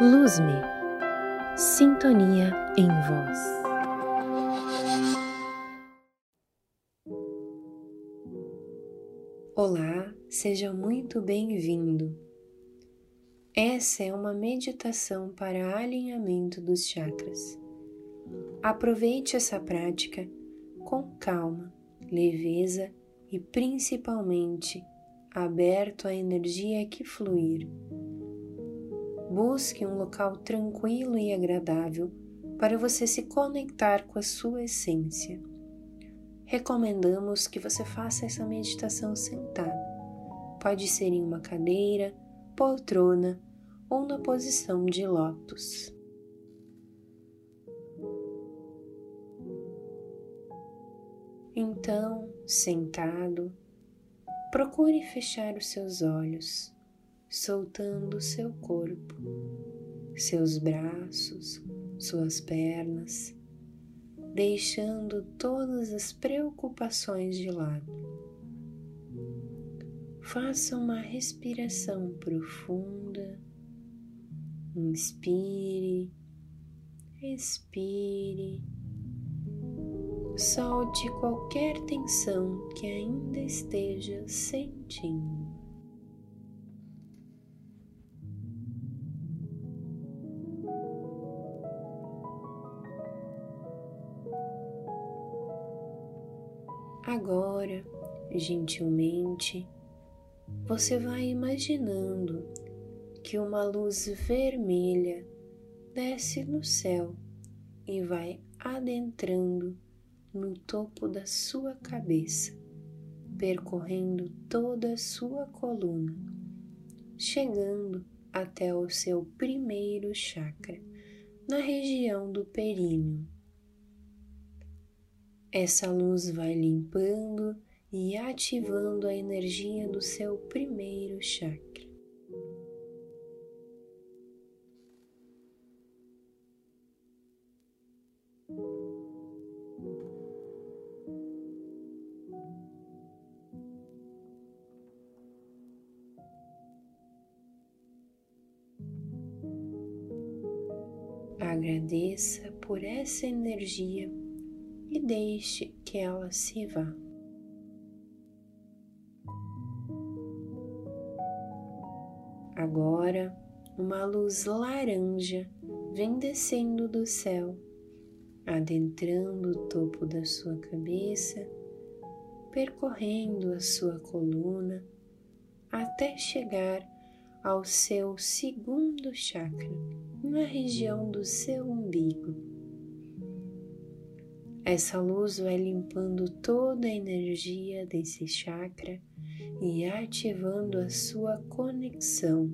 Luz-me, sintonia em voz. Olá, seja muito bem-vindo. Essa é uma meditação para alinhamento dos chakras. Aproveite essa prática com calma, leveza e principalmente aberto à energia que fluir Busque um local tranquilo e agradável para você se conectar com a sua essência. Recomendamos que você faça essa meditação sentado. Pode ser em uma cadeira, poltrona ou na posição de lótus. Então, sentado, procure fechar os seus olhos soltando seu corpo, seus braços, suas pernas, deixando todas as preocupações de lado. Faça uma respiração profunda. Inspire, expire. Solte qualquer tensão que ainda esteja sentindo. Agora, gentilmente, você vai imaginando que uma luz vermelha desce no céu e vai adentrando no topo da sua cabeça, percorrendo toda a sua coluna, chegando até o seu primeiro chakra, na região do períneo. Essa luz vai limpando e ativando a energia do seu primeiro chakra. Agradeça por essa energia e deixe que ela se vá. Agora, uma luz laranja vem descendo do céu, adentrando o topo da sua cabeça, percorrendo a sua coluna até chegar ao seu segundo chakra, na região do seu umbigo. Essa luz vai limpando toda a energia desse chakra e ativando a sua conexão.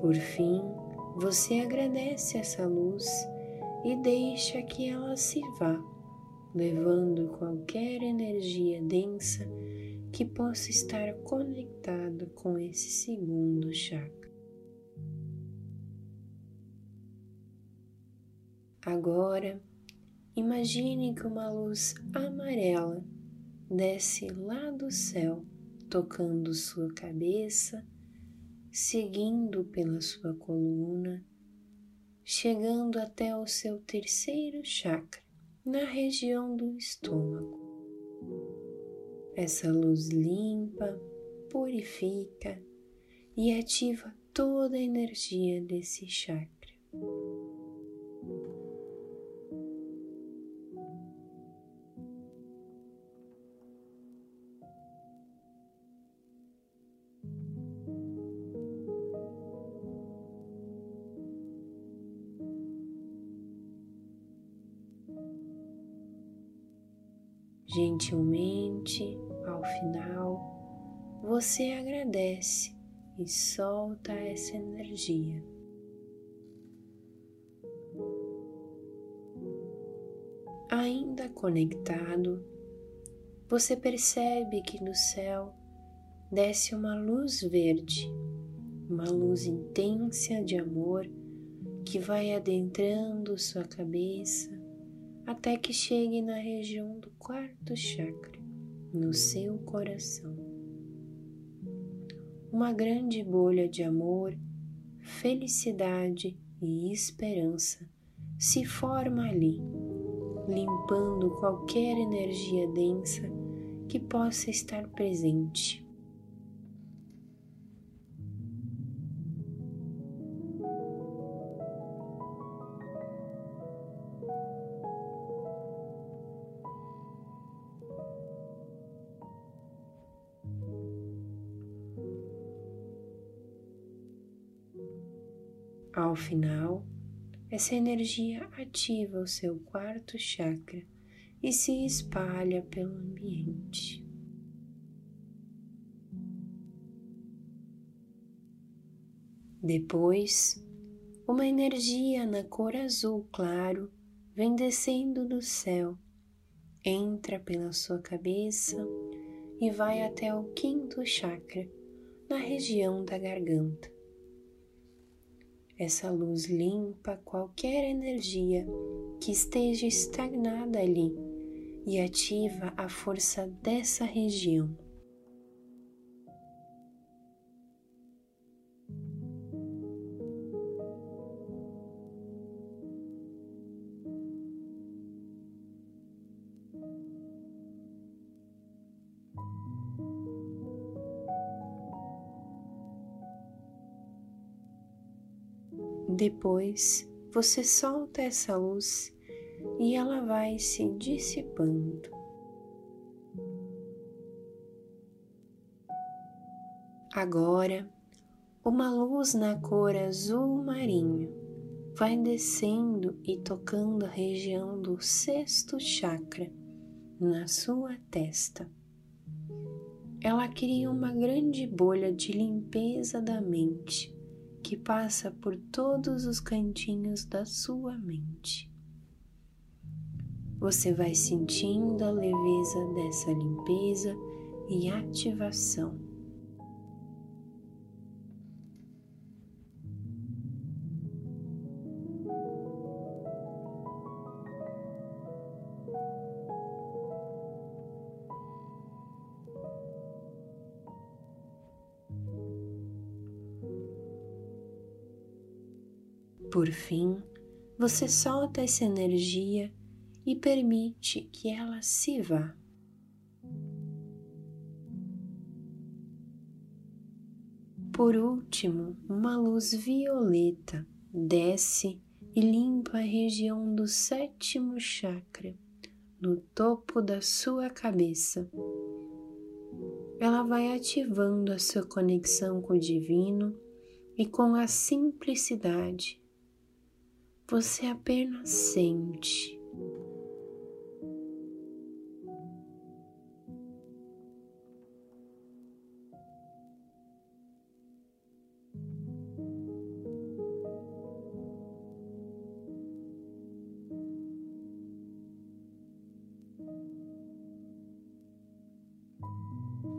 Por fim, você agradece essa luz e deixa que ela se vá, levando qualquer energia densa que possa estar conectada com esse segundo chakra. Agora, imagine que uma luz amarela desce lá do céu, tocando sua cabeça seguindo pela sua coluna, chegando até o seu terceiro chakra, na região do estômago. Essa luz limpa, purifica e ativa toda a energia desse chakra. Gentilmente, ao final, você agradece e solta essa energia. Ainda conectado, você percebe que no céu desce uma luz verde, uma luz intensa de amor que vai adentrando sua cabeça até que chegue na região do quarto chakra, no seu coração. Uma grande bolha de amor, felicidade e esperança se forma ali, limpando qualquer energia densa que possa estar presente. Ao final, essa energia ativa o seu quarto chakra e se espalha pelo ambiente. Depois, uma energia na cor azul claro vem descendo do céu, entra pela sua cabeça e vai até o quinto chakra, na região da garganta. Essa luz limpa qualquer energia que esteja estagnada ali e ativa a força dessa região. Depois você solta essa luz e ela vai se dissipando. Agora, uma luz na cor azul marinho vai descendo e tocando a região do sexto chakra na sua testa. Ela cria uma grande bolha de limpeza da mente que passa por todos os cantinhos da sua mente. Você vai sentindo a leveza dessa limpeza e ativação. Por fim, você solta essa energia e permite que ela se vá. Por último, uma luz violeta desce e limpa a região do sétimo chakra, no topo da sua cabeça. Ela vai ativando a sua conexão com o divino e com a simplicidade você apenas sente.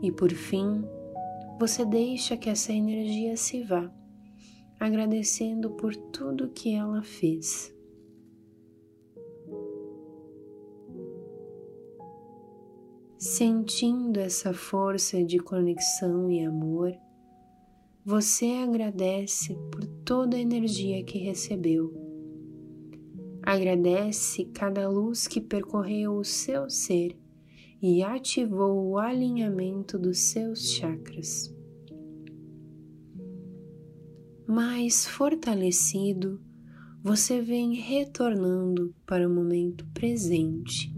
E por fim, você deixa que essa energia se vá agradecendo por tudo que ela fez. Sentindo essa força de conexão e amor, você agradece por toda a energia que recebeu. Agradece cada luz que percorreu o seu ser e ativou o alinhamento dos seus chakras mais fortalecido, você vem retornando para o momento presente,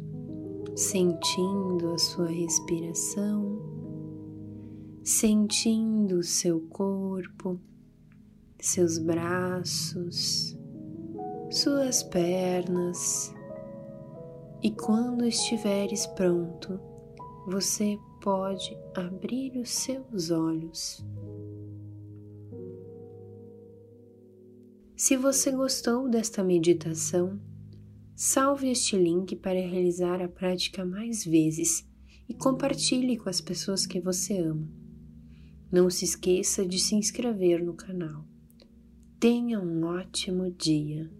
sentindo a sua respiração, sentindo o seu corpo, seus braços, suas pernas. E quando estiveres pronto, você pode abrir os seus olhos. Se você gostou desta meditação, salve este link para realizar a prática mais vezes e compartilhe com as pessoas que você ama. Não se esqueça de se inscrever no canal. Tenha um ótimo dia.